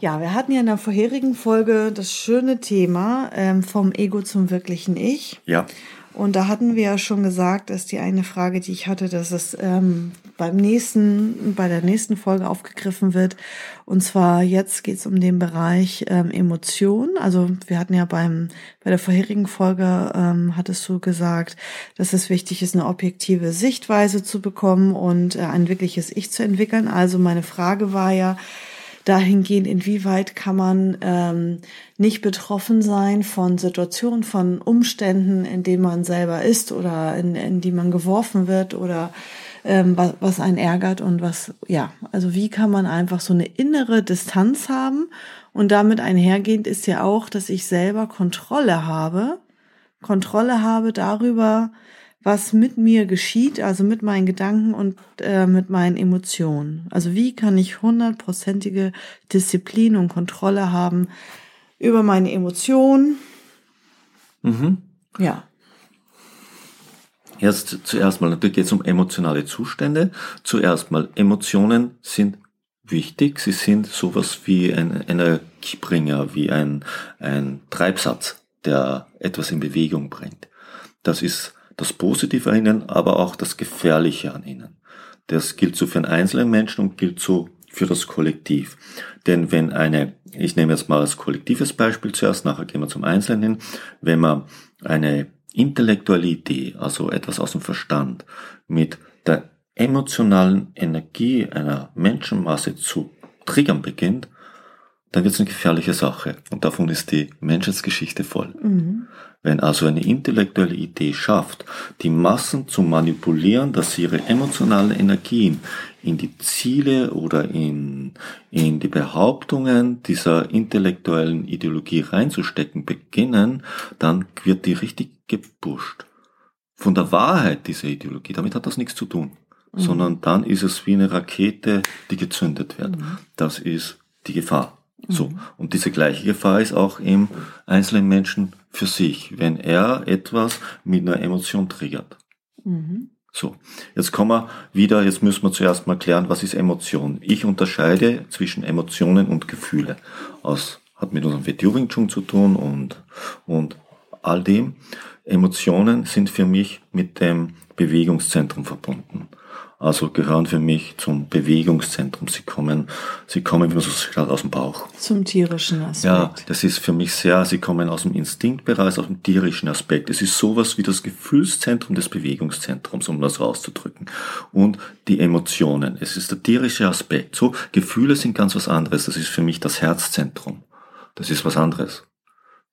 Ja, wir hatten ja in der vorherigen Folge das schöne Thema ähm, vom Ego zum wirklichen Ich. Ja. Und da hatten wir ja schon gesagt, dass die eine Frage, die ich hatte, dass es ähm, beim nächsten, bei der nächsten Folge aufgegriffen wird. Und zwar jetzt geht es um den Bereich ähm, Emotion. Also wir hatten ja beim bei der vorherigen Folge ähm, hattest du gesagt, dass es wichtig ist, eine objektive Sichtweise zu bekommen und äh, ein wirkliches Ich zu entwickeln. Also meine Frage war ja, dahingehend, inwieweit kann man ähm, nicht betroffen sein von Situationen, von Umständen, in denen man selber ist oder in, in die man geworfen wird oder ähm, was, was einen ärgert und was, ja, also wie kann man einfach so eine innere Distanz haben? Und damit einhergehend ist ja auch, dass ich selber Kontrolle habe, Kontrolle habe darüber, was mit mir geschieht, also mit meinen Gedanken und äh, mit meinen Emotionen. Also wie kann ich hundertprozentige Disziplin und Kontrolle haben über meine Emotionen? Mhm. Ja. Erst zuerst mal, natürlich geht es um emotionale Zustände. Zuerst mal, Emotionen sind wichtig. Sie sind sowas wie ein Energiebringer, wie ein, ein Treibsatz, der etwas in Bewegung bringt. Das ist das Positive an ihnen, aber auch das Gefährliche an ihnen. Das gilt so für einen einzelnen Menschen und gilt so für das Kollektiv. Denn wenn eine, ich nehme jetzt mal als kollektives Beispiel zuerst, nachher gehen wir zum Einzelnen hin, wenn man eine intellektuelle Idee, also etwas aus dem Verstand, mit der emotionalen Energie einer Menschenmasse zu triggern beginnt, dann wird es eine gefährliche Sache. Und davon ist die Menschheitsgeschichte voll. Mhm. Wenn also eine intellektuelle Idee schafft, die Massen zu manipulieren, dass sie ihre emotionalen Energien in die Ziele oder in, in die Behauptungen dieser intellektuellen Ideologie reinzustecken beginnen, dann wird die richtig gepusht. Von der Wahrheit dieser Ideologie, damit hat das nichts zu tun. Mhm. Sondern dann ist es wie eine Rakete, die gezündet wird. Mhm. Das ist die Gefahr. So. Mhm. Und diese gleiche Gefahr ist auch im einzelnen Menschen für sich, wenn er etwas mit einer Emotion triggert. Mhm. So. Jetzt kommen wir wieder, jetzt müssen wir zuerst mal klären, was ist Emotion? Ich unterscheide zwischen Emotionen und Gefühle. Aus, hat mit unserem Wing Chun zu tun und, und all dem. Emotionen sind für mich mit dem Bewegungszentrum verbunden also gehören für mich zum Bewegungszentrum. Sie kommen, sie kommen, wie man so sagt, aus dem Bauch. Zum tierischen Aspekt. Ja, das ist für mich sehr, sie kommen aus dem Instinktbereich, aus dem tierischen Aspekt. Es ist sowas wie das Gefühlszentrum des Bewegungszentrums, um das rauszudrücken. Und die Emotionen. Es ist der tierische Aspekt. So, Gefühle sind ganz was anderes. Das ist für mich das Herzzentrum. Das ist was anderes.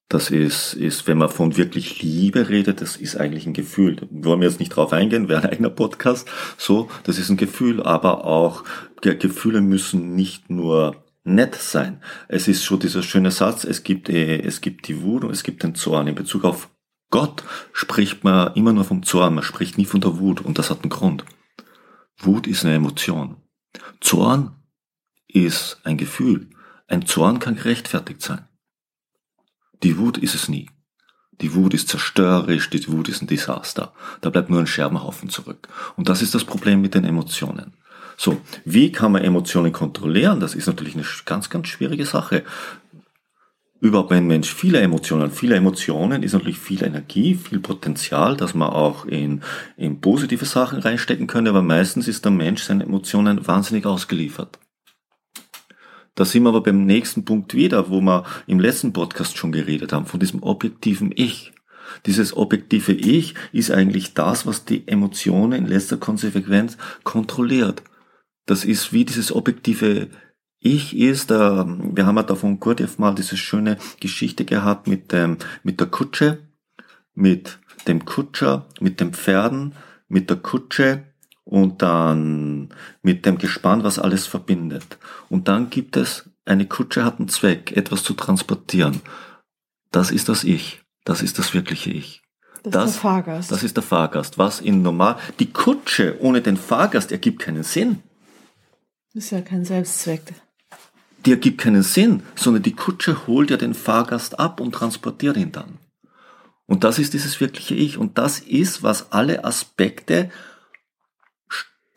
Das ist, ist, wenn man von wirklich Liebe redet, das ist eigentlich ein Gefühl. Wollen wir jetzt nicht drauf eingehen, wäre ein eigener Podcast. So, das ist ein Gefühl, aber auch Gefühle müssen nicht nur nett sein. Es ist schon dieser schöne Satz, es gibt, äh, es gibt die Wut und es gibt den Zorn. In Bezug auf Gott spricht man immer nur vom Zorn, man spricht nie von der Wut und das hat einen Grund. Wut ist eine Emotion. Zorn ist ein Gefühl. Ein Zorn kann gerechtfertigt sein. Die Wut ist es nie. Die Wut ist zerstörerisch, die Wut ist ein Desaster. Da bleibt nur ein Scherbenhaufen zurück. Und das ist das Problem mit den Emotionen. So, wie kann man Emotionen kontrollieren? Das ist natürlich eine ganz, ganz schwierige Sache. Überhaupt wenn ein Mensch viele Emotionen, viele Emotionen ist natürlich viel Energie, viel Potenzial, dass man auch in, in positive Sachen reinstecken könnte, aber meistens ist der Mensch seinen Emotionen wahnsinnig ausgeliefert. Da sind wir aber beim nächsten Punkt wieder, wo wir im letzten Podcast schon geredet haben, von diesem objektiven Ich. Dieses objektive Ich ist eigentlich das, was die Emotionen in letzter Konsequenz kontrolliert. Das ist wie dieses objektive Ich ist, äh, wir haben ja da von Gurdjieff mal diese schöne Geschichte gehabt mit dem, mit der Kutsche, mit dem Kutscher, mit den Pferden, mit der Kutsche und dann mit dem Gespann, was alles verbindet. Und dann gibt es eine Kutsche hat einen Zweck, etwas zu transportieren. Das ist das Ich. Das ist das wirkliche Ich. Das, das ist der Fahrgast. Das ist der Fahrgast. Was in normal, die Kutsche ohne den Fahrgast ergibt keinen Sinn. Ist ja kein Selbstzweck. Die ergibt keinen Sinn, sondern die Kutsche holt ja den Fahrgast ab und transportiert ihn dann. Und das ist dieses wirkliche Ich. Und das ist, was alle Aspekte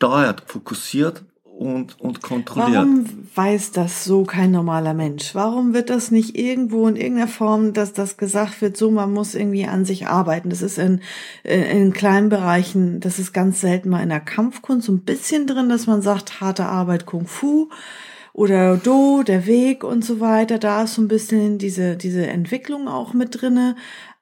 steuert, fokussiert und, und kontrolliert. Warum weiß das so kein normaler Mensch? Warum wird das nicht irgendwo in irgendeiner Form, dass das gesagt wird, so man muss irgendwie an sich arbeiten? Das ist in, in kleinen Bereichen, das ist ganz selten mal in der Kampfkunst so ein bisschen drin, dass man sagt, harte Arbeit Kung Fu oder Do, der Weg und so weiter. Da ist so ein bisschen diese, diese Entwicklung auch mit drinne.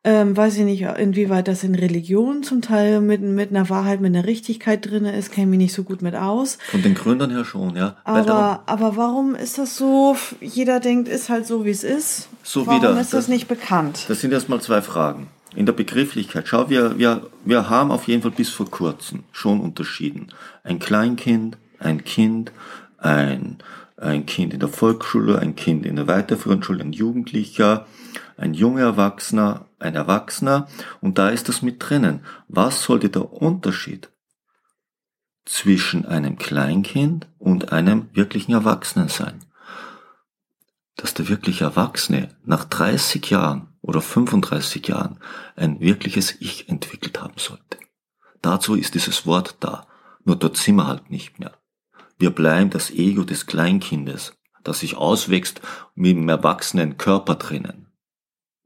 Ähm, weiß ich nicht, inwieweit das in Religion zum Teil mit, mit einer Wahrheit, mit einer Richtigkeit drinne ist, kenne mich nicht so gut mit aus. Von den Gründern her schon, ja. Aber, aber warum ist das so? Jeder denkt, ist halt so, wie es ist. So warum wieder. ist das, das nicht bekannt? Das sind erstmal zwei Fragen. In der Begrifflichkeit, schau, wir, wir, wir haben auf jeden Fall bis vor kurzem schon unterschieden. Ein Kleinkind, ein Kind, ein, ein Kind in der Volksschule, ein Kind in der weiterführenden Schule, ein Jugendlicher, ein junger Erwachsener, ein Erwachsener und da ist das mit drinnen. Was sollte der Unterschied zwischen einem Kleinkind und einem wirklichen Erwachsenen sein? Dass der wirkliche Erwachsene nach 30 Jahren oder 35 Jahren ein wirkliches Ich entwickelt haben sollte. Dazu ist dieses Wort da, nur dort sind wir halt nicht mehr. Wir bleiben das Ego des Kleinkindes, das sich auswächst mit dem erwachsenen Körper drinnen.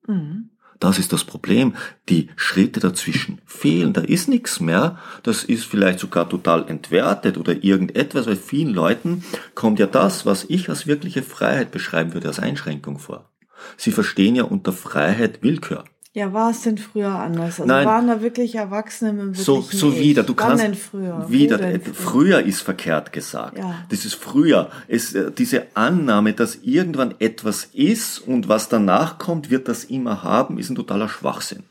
Mhm. Das ist das Problem. Die Schritte dazwischen fehlen. Da ist nichts mehr. Das ist vielleicht sogar total entwertet oder irgendetwas. Weil vielen Leuten kommt ja das, was ich als wirkliche Freiheit beschreiben würde, als Einschränkung vor. Sie verstehen ja unter Freiheit Willkür. Ja, war es denn früher anders? Also Nein. waren da wirklich Erwachsene mit So, so wieder. Du Wann kannst früher? wieder. Denn früher? früher ist verkehrt gesagt. Ja. Das ist früher. Es, äh, diese Annahme, dass irgendwann etwas ist und was danach kommt, wird das immer haben, ist ein totaler Schwachsinn.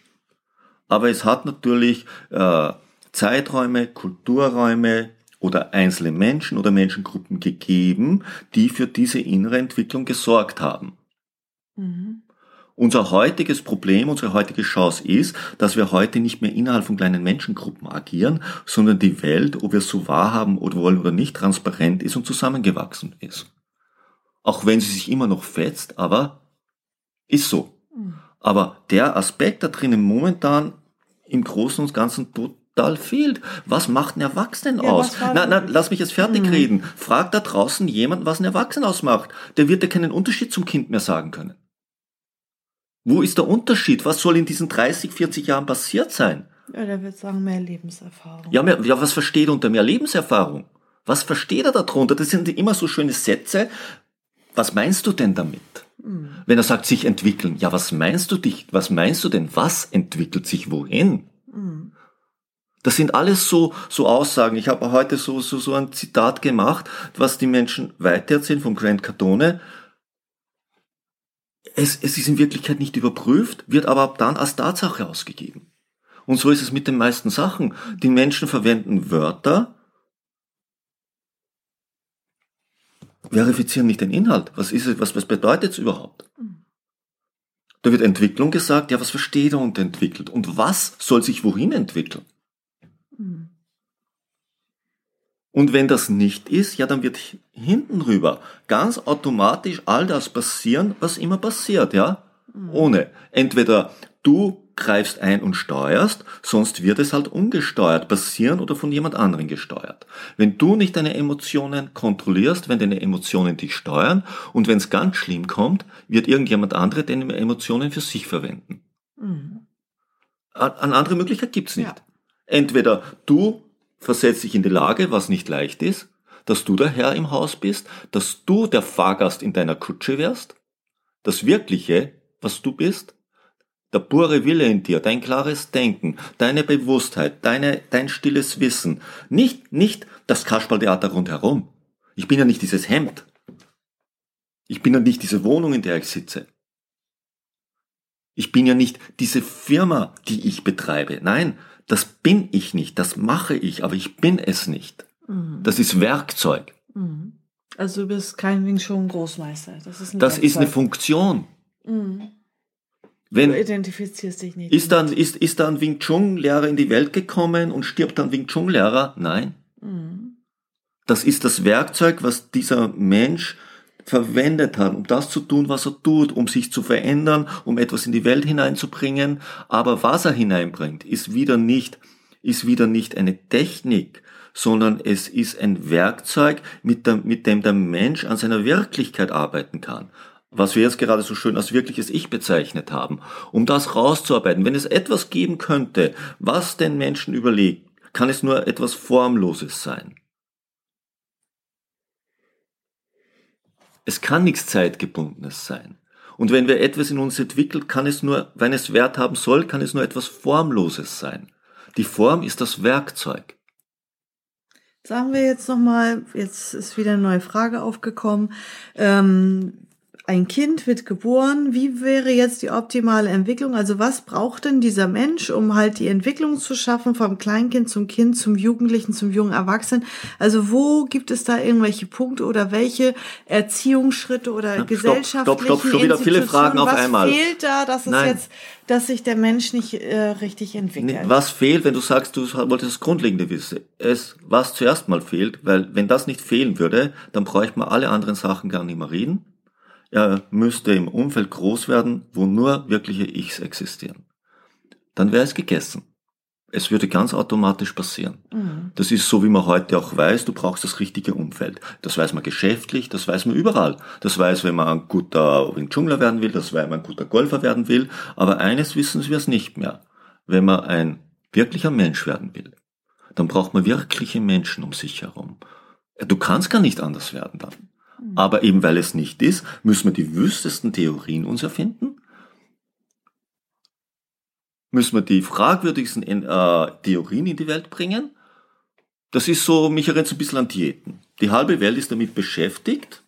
Aber es hat natürlich äh, Zeiträume, Kulturräume oder einzelne Menschen oder Menschengruppen gegeben, die für diese innere Entwicklung gesorgt haben. Mhm. Unser heutiges Problem, unsere heutige Chance ist, dass wir heute nicht mehr innerhalb von kleinen Menschengruppen agieren, sondern die Welt, ob wir es so wahrhaben oder wollen oder nicht, transparent ist und zusammengewachsen ist. Auch wenn sie sich immer noch fetzt, aber ist so. Mhm. Aber der Aspekt da drinnen momentan im Großen und Ganzen total fehlt. Was macht einen Erwachsenen Ja, aus? Na, na, lass mich jetzt fertig Mhm. reden. Frag da draußen jemanden, was einen Erwachsenen ausmacht. Der wird dir keinen Unterschied zum Kind mehr sagen können. Wo ist der Unterschied? Was soll in diesen 30, 40 Jahren passiert sein? Ja, der wird sagen, mehr Lebenserfahrung. Ja, mehr, ja, was versteht er unter mehr Lebenserfahrung? Was versteht er darunter? Das sind immer so schöne Sätze. Was meinst du denn damit? Mhm. Wenn er sagt, sich entwickeln. Ja, was meinst du dich? Was meinst du denn? Was entwickelt sich wohin? Mhm. Das sind alles so, so Aussagen. Ich habe heute so, so, so ein Zitat gemacht, was die Menschen weitererzählen vom Grant Cardone. Es, es ist in Wirklichkeit nicht überprüft, wird aber ab dann als Tatsache ausgegeben. Und so ist es mit den meisten Sachen. Die Menschen verwenden Wörter, verifizieren nicht den Inhalt. Was ist es, was, was bedeutet es überhaupt? Da wird Entwicklung gesagt, ja, was versteht er unter entwickelt? Und was soll sich wohin entwickeln? Mhm. Und wenn das nicht ist, ja, dann wird hinten rüber ganz automatisch all das passieren, was immer passiert, ja? Ohne. Entweder du greifst ein und steuerst, sonst wird es halt ungesteuert passieren oder von jemand anderen gesteuert. Wenn du nicht deine Emotionen kontrollierst, wenn deine Emotionen dich steuern und wenn es ganz schlimm kommt, wird irgendjemand andere deine Emotionen für sich verwenden. Mhm. An andere Möglichkeit gibt's nicht. Ja. Entweder du versetzt dich in die Lage, was nicht leicht ist, dass du der Herr im Haus bist, dass du der Fahrgast in deiner Kutsche wärst, das Wirkliche, was du bist, der pure Wille in dir, dein klares Denken, deine Bewusstheit, deine, dein stilles Wissen, nicht, nicht das Kasperltheater rundherum. Ich bin ja nicht dieses Hemd. Ich bin ja nicht diese Wohnung, in der ich sitze. Ich bin ja nicht diese Firma, die ich betreibe. Nein, das bin ich nicht, das mache ich, aber ich bin es nicht. Mhm. Das ist Werkzeug. Mhm. Also du bist kein Wing Chun Großmeister. Das ist, ein Das ist eine. Funktion. Mhm. Wenn, Du identifizierst dich nicht. ist dann, ist, ist da ein Wing Chun Lehrer in die Welt gekommen und stirbt dann Wing Chun Lehrer? Nein. Mhm. Das ist das Werkzeug, was dieser Mensch verwendet hat, um das zu tun, was er tut, um sich zu verändern, um etwas in die Welt hineinzubringen. Aber was er hineinbringt, ist wieder nicht, ist wieder nicht eine Technik, sondern es ist ein Werkzeug, mit, dem, mit dem der Mensch an seiner Wirklichkeit arbeiten kann. Was wir jetzt gerade so schön als wirkliches Ich bezeichnet haben. Um das rauszuarbeiten, wenn es etwas geben könnte, was den Menschen überlegt, kann es nur etwas Formloses sein. Es kann nichts Zeitgebundenes sein. Und wenn wir etwas in uns entwickelt, kann es nur, wenn es Wert haben soll, kann es nur etwas Formloses sein. Die Form ist das Werkzeug. Sagen wir jetzt nochmal, jetzt ist wieder eine neue Frage aufgekommen. Ähm, ein Kind wird geboren. Wie wäre jetzt die optimale Entwicklung? Also was braucht denn dieser Mensch, um halt die Entwicklung zu schaffen vom Kleinkind zum Kind, zum Jugendlichen, zum jungen Erwachsenen? Also wo gibt es da irgendwelche Punkte oder welche Erziehungsschritte oder stopp, gesellschaftlichen stopp, stopp, schon wieder viele? Fragen auf was einmal. fehlt da, dass es Nein. jetzt, dass sich der Mensch nicht äh, richtig entwickelt? Was fehlt, wenn du sagst, du wolltest das Grundlegende wissen? Es, was zuerst mal fehlt, weil wenn das nicht fehlen würde, dann bräuchte man alle anderen Sachen gar nicht mehr reden. Er müsste im Umfeld groß werden, wo nur wirkliche Ichs existieren. Dann wäre es gegessen. Es würde ganz automatisch passieren. Mhm. Das ist so, wie man heute auch weiß, du brauchst das richtige Umfeld. Das weiß man geschäftlich, das weiß man überall. Das weiß, wenn man ein guter Wing Chunler werden will, das weiß, wenn man ein guter Golfer werden will. Aber eines wissen wir es nicht mehr. Wenn man ein wirklicher Mensch werden will, dann braucht man wirkliche Menschen um sich herum. Du kannst gar nicht anders werden dann. Aber eben weil es nicht ist, müssen wir die wüstesten Theorien uns erfinden. Müssen wir die fragwürdigsten äh, Theorien in die Welt bringen. Das ist so, mich erinnert so ein bisschen an Diäten. Die halbe Welt ist damit beschäftigt,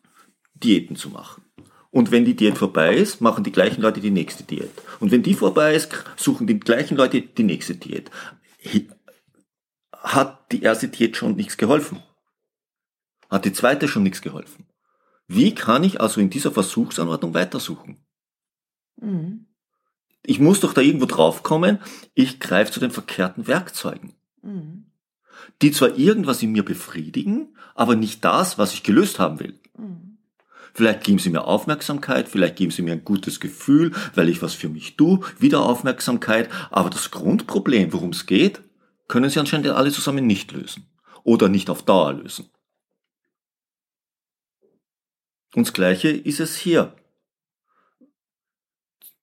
Diäten zu machen. Und wenn die Diät vorbei ist, machen die gleichen Leute die nächste Diät. Und wenn die vorbei ist, suchen die gleichen Leute die nächste Diät. Hat die erste Diät schon nichts geholfen? Hat die zweite schon nichts geholfen? Wie kann ich also in dieser Versuchsanordnung weitersuchen? Mhm. Ich muss doch da irgendwo draufkommen, ich greife zu den verkehrten Werkzeugen, Mhm. die zwar irgendwas in mir befriedigen, aber nicht das, was ich gelöst haben will. Mhm. Vielleicht geben sie mir Aufmerksamkeit, vielleicht geben sie mir ein gutes Gefühl, weil ich was für mich tue, wieder Aufmerksamkeit, aber das Grundproblem, worum es geht, können sie anscheinend alle zusammen nicht lösen oder nicht auf Dauer lösen. Und das Gleiche ist es hier.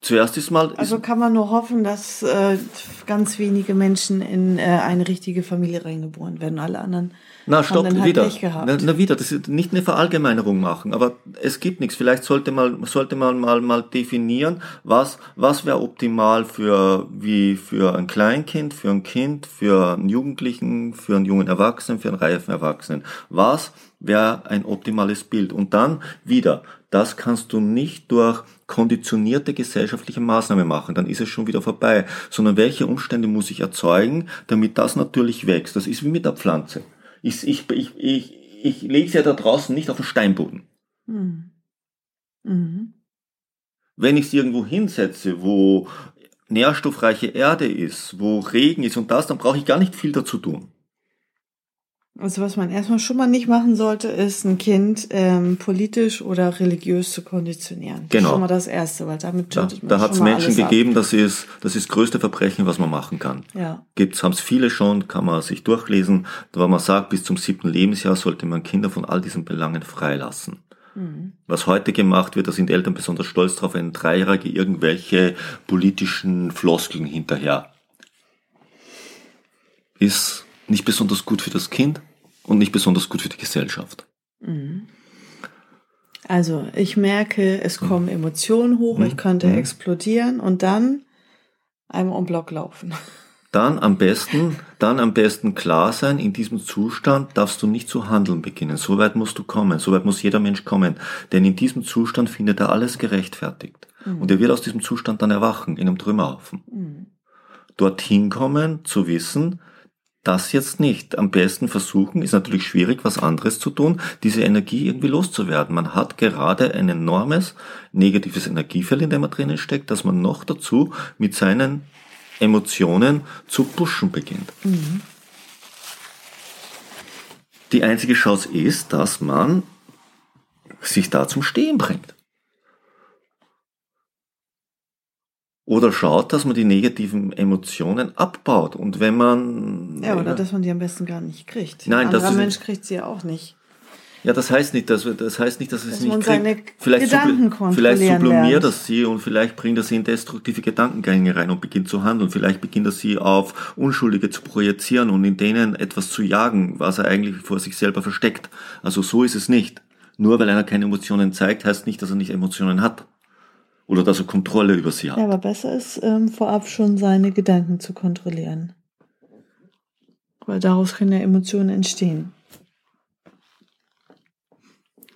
Zuerst ist mal, Also kann man nur hoffen, dass äh, ganz wenige Menschen in äh, eine richtige Familie reingeboren werden. Alle anderen Na, haben stopp, dann halt wieder. Pech gehabt. Na, na, wieder, das ist nicht eine Verallgemeinerung machen, aber es gibt nichts. Vielleicht sollte man, sollte man mal, mal definieren, was, was wäre optimal für, wie für ein Kleinkind, für ein Kind, für einen Jugendlichen, für einen jungen Erwachsenen, für einen reifen Erwachsenen. Was wäre ein optimales Bild? Und dann wieder, das kannst du nicht durch konditionierte gesellschaftliche Maßnahmen machen, dann ist es schon wieder vorbei, sondern welche Umstände muss ich erzeugen, damit das natürlich wächst. Das ist wie mit der Pflanze. Ich, ich, ich, ich, ich lege sie ja da draußen nicht auf den Steinboden. Mhm. Mhm. Wenn ich sie irgendwo hinsetze, wo nährstoffreiche Erde ist, wo Regen ist und das, dann brauche ich gar nicht viel dazu tun. Also was man erstmal schon mal nicht machen sollte, ist ein Kind ähm, politisch oder religiös zu konditionieren. Das Genau. ist schon mal das Erste, weil damit Da, schottet man da hat es Menschen alles ab. gegeben, das ist das ist das größte Verbrechen, was man machen kann. Ja. Gibt's, haben es viele schon, kann man sich durchlesen, weil man sagt, bis zum siebten Lebensjahr sollte man Kinder von all diesen Belangen freilassen. Mhm. Was heute gemacht wird, da sind Eltern besonders stolz drauf, wenn ein Dreijährige irgendwelche politischen Floskeln hinterher. Ist nicht besonders gut für das Kind und nicht besonders gut für die Gesellschaft. Mhm. Also ich merke, es kommen Emotionen hoch, Mhm. ich könnte Mhm. explodieren und dann einmal um Block laufen. Dann am besten, dann am besten klar sein, in diesem Zustand darfst du nicht zu handeln beginnen. So weit musst du kommen, so weit muss jeder Mensch kommen. Denn in diesem Zustand findet er alles gerechtfertigt. Und er wird aus diesem Zustand dann erwachen, in einem Trümmerhaufen. Mhm. Dorthin kommen, zu wissen, das jetzt nicht. Am besten versuchen, ist natürlich schwierig, was anderes zu tun, diese Energie irgendwie loszuwerden. Man hat gerade ein enormes negatives Energiefeld, in dem man drinnen steckt, dass man noch dazu mit seinen Emotionen zu pushen beginnt. Mhm. Die einzige Chance ist, dass man sich da zum Stehen bringt. Oder schaut, dass man die negativen Emotionen abbaut. Und wenn man. Ja, oder dass man die am besten gar nicht kriegt. Nein, Ein das anderer Mensch kriegt sie ja auch nicht. Ja, das heißt nicht, dass, wir- das heißt nicht, dass es Dass nicht seine Vielleicht, Gedanken subli- vielleicht sublimiert das sie und vielleicht bringt er sie in destruktive Gedankengänge rein und beginnt zu handeln. Vielleicht beginnt er sie auf Unschuldige zu projizieren und in denen etwas zu jagen, was er eigentlich vor sich selber versteckt. Also so ist es nicht. Nur weil einer keine Emotionen zeigt, heißt nicht, dass er nicht Emotionen hat. Oder dass er Kontrolle über sie hat. Ja, aber besser ist, ähm, vorab schon seine Gedanken zu kontrollieren. Weil daraus können ja Emotionen entstehen.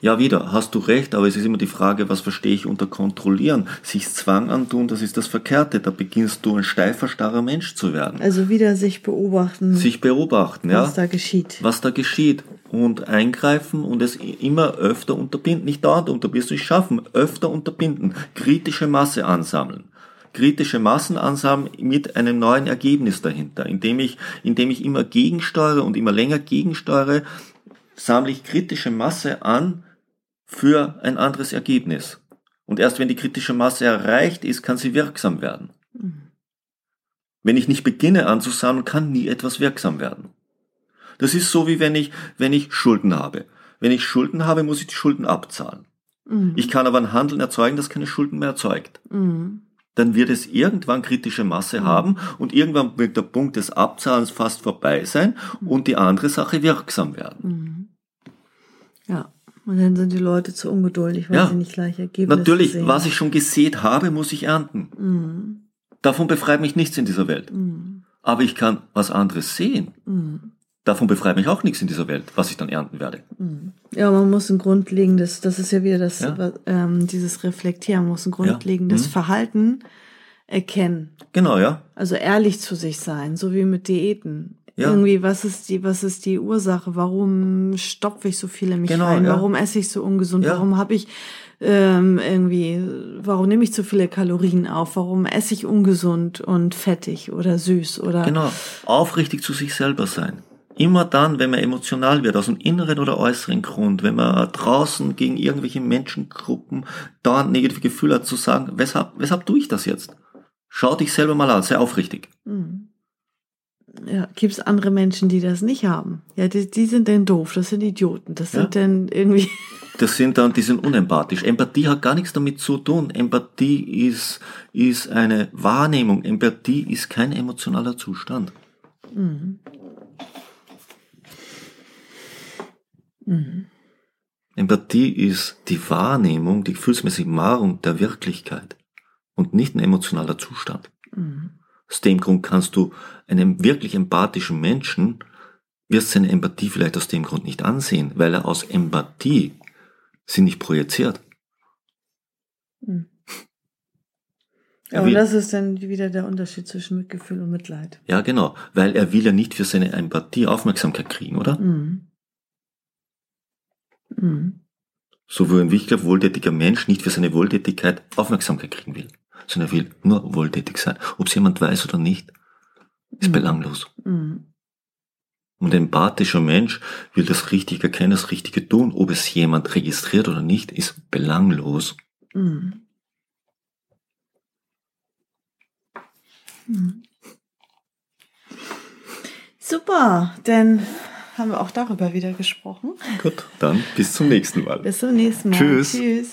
Ja, wieder, hast du recht, aber es ist immer die Frage, was verstehe ich unter kontrollieren? Sich Zwang antun, das ist das Verkehrte. Da beginnst du ein steifer, starrer Mensch zu werden. Also wieder sich beobachten, Sich beobachten, ja. was da geschieht. was da geschieht und eingreifen und es immer öfter unterbinden. Nicht dauernd unter, wirst du es schaffen, öfter unterbinden, kritische Masse ansammeln. Kritische Massen ansammeln mit einem neuen Ergebnis dahinter. Indem ich, indem ich immer gegensteuere und immer länger gegensteuere, sammle ich kritische Masse an für ein anderes Ergebnis. Und erst wenn die kritische Masse erreicht ist, kann sie wirksam werden. Wenn ich nicht beginne anzusammeln, kann nie etwas wirksam werden. Das ist so wie wenn ich, wenn ich Schulden habe. Wenn ich Schulden habe, muss ich die Schulden abzahlen. Mhm. Ich kann aber ein Handeln erzeugen, das keine Schulden mehr erzeugt. Mhm. Dann wird es irgendwann kritische Masse haben und irgendwann wird der Punkt des Abzahlens fast vorbei sein und die andere Sache wirksam werden. Mhm. Ja, und dann sind die Leute zu ungeduldig, weil Ja. sie nicht gleich Ergebnisse Natürlich, sehen. was ich schon gesät habe, muss ich ernten. Mhm. Davon befreit mich nichts in dieser Welt. Mhm. Aber ich kann was anderes sehen. Mhm. Davon befreit mich auch nichts in dieser Welt, was ich dann ernten werde. Ja, man muss ein grundlegendes, das ist ja wieder das, Ja. ähm, dieses Reflektieren, man muss ein Ja. grundlegendes Mhm. Verhalten erkennen. Genau, ja. Also ehrlich zu sich sein, so wie mit Diäten. Ja. Irgendwie, was ist die, was ist die Ursache? Warum stopfe ich so viel in mich Genau, rein? ja. Warum esse ich so ungesund? Ja. Warum habe ich ähm, irgendwie, warum nehme ich zu viele Kalorien auf? Warum esse ich ungesund und fettig oder süß oder Genau. Aufrichtig zu sich selber sein. Immer dann, wenn man emotional wird, aus dem inneren oder äußeren Grund, wenn man draußen gegen irgendwelche Menschengruppen dauernd negative Gefühle hat, zu sagen, weshalb, weshalb tue ich das jetzt? Schau dich selber mal an, sei aufrichtig. Mhm. Ja, gibt's andere Menschen, die das nicht haben? Ja, die, die sind dann doof, das sind Idioten, das Ja. sind dann irgendwie. Das sind dann, die sind unempathisch. Empathie hat gar nichts damit zu tun. Empathie ist, ist eine Wahrnehmung. Empathie ist kein emotionaler Zustand. Mhm. Mhm. Empathie ist die Wahrnehmung, die gefühlsmäßige Wahrung der Wirklichkeit und nicht ein emotionaler Zustand. Mhm. Aus dem Grund kannst du einem wirklich empathischen Menschen, wirst seine Empathie vielleicht aus dem Grund nicht ansehen, weil er aus Empathie sie nicht projiziert. Mhm. Ja, und will- das ist dann wieder der Unterschied zwischen Mitgefühl und Mitleid. Ja, genau, weil er will ja nicht für seine Empathie Aufmerksamkeit kriegen, oder? Mhm. Mhm. So wie ein wirklich wohltätiger Mensch nicht für seine Wohltätigkeit Aufmerksamkeit kriegen will, sondern er will nur wohltätig sein. Ob es jemand weiß oder nicht, ist Mhm. belanglos. Mhm. Und ein empathischer Mensch will das Richtige erkennen, das Richtige tun. Ob es jemand registriert oder nicht, ist belanglos. Mhm. Mhm. Super, dann haben wir auch darüber wieder gesprochen. Gut, dann bis zum nächsten Mal. Bis zum nächsten Mal. Tschüss. Tschüss.